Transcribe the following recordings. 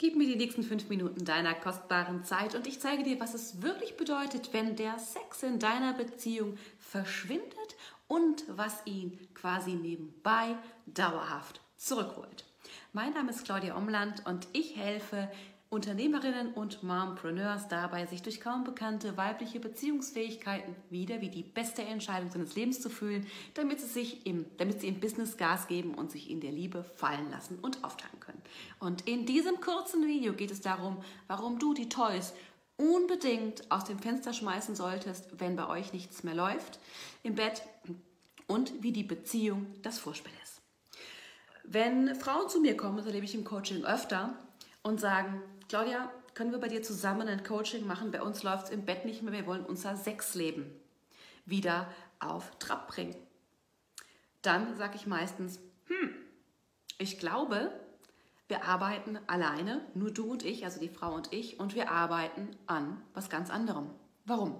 Gib mir die nächsten fünf Minuten deiner kostbaren Zeit und ich zeige dir, was es wirklich bedeutet, wenn der Sex in deiner Beziehung verschwindet und was ihn quasi nebenbei dauerhaft zurückholt. Mein Name ist Claudia Omland und ich helfe Unternehmerinnen und Mompreneurs dabei, sich durch kaum bekannte weibliche Beziehungsfähigkeiten wieder wie die beste Entscheidung seines Lebens zu fühlen, damit sie sich im, damit sie im Business Gas geben und sich in der Liebe fallen lassen und auftanken können. Und in diesem kurzen Video geht es darum, warum du die Toys unbedingt aus dem Fenster schmeißen solltest, wenn bei euch nichts mehr läuft im Bett und wie die Beziehung das Vorspiel ist. Wenn Frauen zu mir kommen, das erlebe ich im Coaching öfter, und sagen, Claudia, können wir bei dir zusammen ein Coaching machen? Bei uns läuft es im Bett nicht mehr. Wir wollen unser Sexleben wieder auf Trab bringen. Dann sage ich meistens, hm, ich glaube, wir arbeiten alleine, nur du und ich, also die Frau und ich, und wir arbeiten an was ganz anderem. Warum?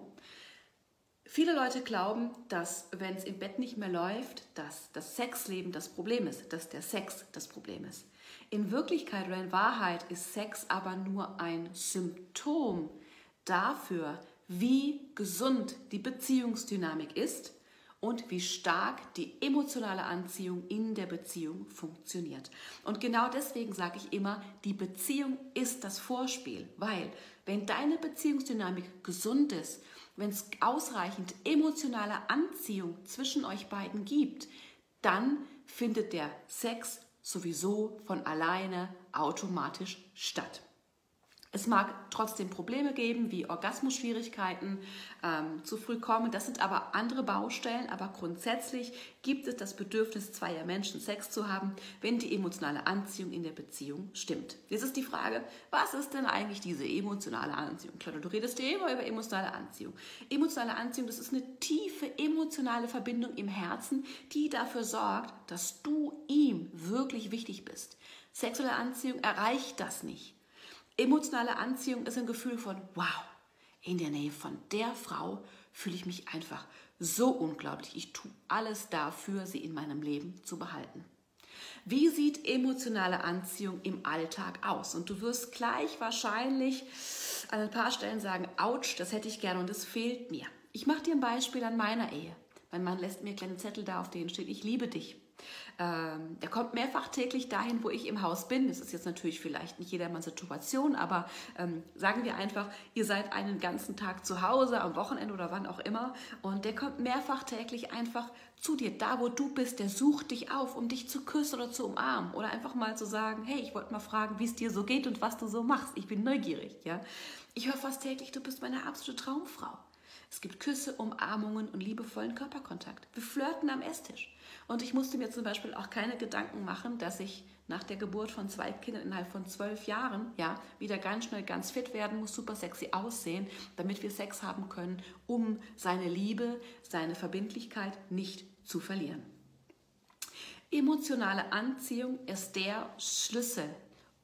Viele Leute glauben, dass wenn es im Bett nicht mehr läuft, dass das Sexleben das Problem ist, dass der Sex das Problem ist. In Wirklichkeit oder in Wahrheit ist Sex aber nur ein Symptom dafür, wie gesund die Beziehungsdynamik ist und wie stark die emotionale Anziehung in der Beziehung funktioniert. Und genau deswegen sage ich immer, die Beziehung ist das Vorspiel, weil wenn deine Beziehungsdynamik gesund ist, wenn es ausreichend emotionale Anziehung zwischen euch beiden gibt, dann findet der Sex sowieso von alleine automatisch statt. Es mag trotzdem Probleme geben, wie Orgasmusschwierigkeiten, ähm, zu früh kommen. Das sind aber andere Baustellen. Aber grundsätzlich gibt es das Bedürfnis zweier Menschen, Sex zu haben, wenn die emotionale Anziehung in der Beziehung stimmt. Jetzt ist die Frage, was ist denn eigentlich diese emotionale Anziehung? Klar, du redest dir immer über emotionale Anziehung. Emotionale Anziehung, das ist eine tiefe emotionale Verbindung im Herzen, die dafür sorgt, dass du ihm wirklich wichtig bist. Sexuelle Anziehung erreicht das nicht. Emotionale Anziehung ist ein Gefühl von, wow, in der Nähe von der Frau fühle ich mich einfach so unglaublich. Ich tue alles dafür, sie in meinem Leben zu behalten. Wie sieht emotionale Anziehung im Alltag aus? Und du wirst gleich wahrscheinlich an ein paar Stellen sagen, ouch, das hätte ich gerne und es fehlt mir. Ich mache dir ein Beispiel an meiner Ehe. Mein Mann lässt mir kleine Zettel da, auf denen steht, ich liebe dich. Ähm, der kommt mehrfach täglich dahin, wo ich im Haus bin. Das ist jetzt natürlich vielleicht nicht jedermanns Situation, aber ähm, sagen wir einfach, ihr seid einen ganzen Tag zu Hause, am Wochenende oder wann auch immer. Und der kommt mehrfach täglich einfach zu dir, da wo du bist. Der sucht dich auf, um dich zu küssen oder zu umarmen. Oder einfach mal zu sagen, hey, ich wollte mal fragen, wie es dir so geht und was du so machst. Ich bin neugierig. Ja? Ich höre fast täglich, du bist meine absolute Traumfrau. Es gibt Küsse, Umarmungen und liebevollen Körperkontakt. Wir flirten am Esstisch. Und ich musste mir zum Beispiel auch keine Gedanken machen, dass ich nach der Geburt von zwei Kindern innerhalb von zwölf Jahren ja wieder ganz schnell ganz fit werden muss, super sexy aussehen, damit wir Sex haben können, um seine Liebe, seine Verbindlichkeit nicht zu verlieren. Emotionale Anziehung ist der Schlüssel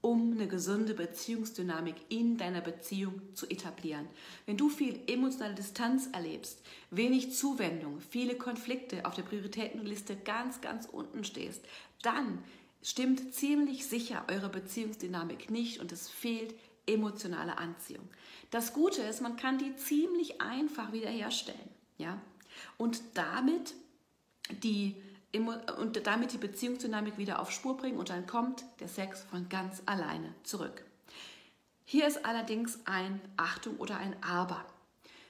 um eine gesunde Beziehungsdynamik in deiner Beziehung zu etablieren. Wenn du viel emotionale Distanz erlebst, wenig Zuwendung, viele Konflikte auf der Prioritätenliste ganz, ganz unten stehst, dann stimmt ziemlich sicher eure Beziehungsdynamik nicht und es fehlt emotionale Anziehung. Das Gute ist, man kann die ziemlich einfach wiederherstellen. Ja? Und damit die und damit die Beziehungsdynamik wieder auf Spur bringen und dann kommt der Sex von ganz alleine zurück. Hier ist allerdings ein Achtung oder ein Aber.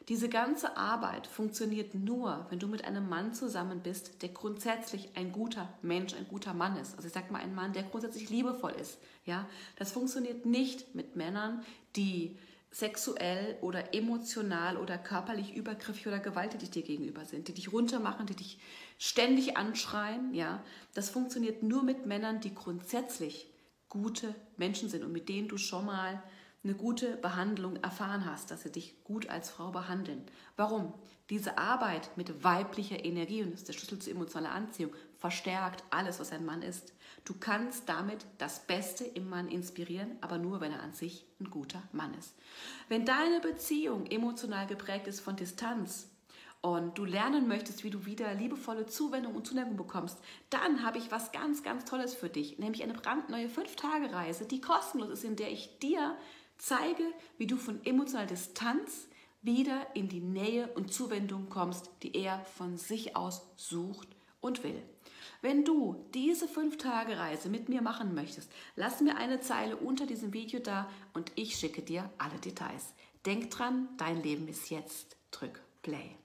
Diese ganze Arbeit funktioniert nur, wenn du mit einem Mann zusammen bist, der grundsätzlich ein guter Mensch, ein guter Mann ist. Also ich sage mal ein Mann, der grundsätzlich liebevoll ist. Ja, das funktioniert nicht mit Männern, die sexuell oder emotional oder körperlich übergriffig oder gewalttätig dir gegenüber sind, die dich runtermachen, die dich ständig anschreien, ja, das funktioniert nur mit Männern, die grundsätzlich gute Menschen sind und mit denen du schon mal eine gute Behandlung erfahren hast, dass sie dich gut als Frau behandeln. Warum? Diese Arbeit mit weiblicher Energie, und das ist der Schlüssel zur emotionaler Anziehung, verstärkt alles, was ein Mann ist. Du kannst damit das Beste im Mann inspirieren, aber nur, wenn er an sich ein guter Mann ist. Wenn deine Beziehung emotional geprägt ist von Distanz, und du lernen möchtest, wie du wieder liebevolle Zuwendung und Zuneigung bekommst, dann habe ich was ganz, ganz Tolles für dich, nämlich eine brandneue 5-Tage-Reise, die kostenlos ist, in der ich dir zeige, wie du von emotionaler Distanz wieder in die Nähe und Zuwendung kommst, die er von sich aus sucht und will. Wenn du diese 5-Tage-Reise mit mir machen möchtest, lass mir eine Zeile unter diesem Video da und ich schicke dir alle Details. Denk dran, dein Leben ist jetzt. Drück Play.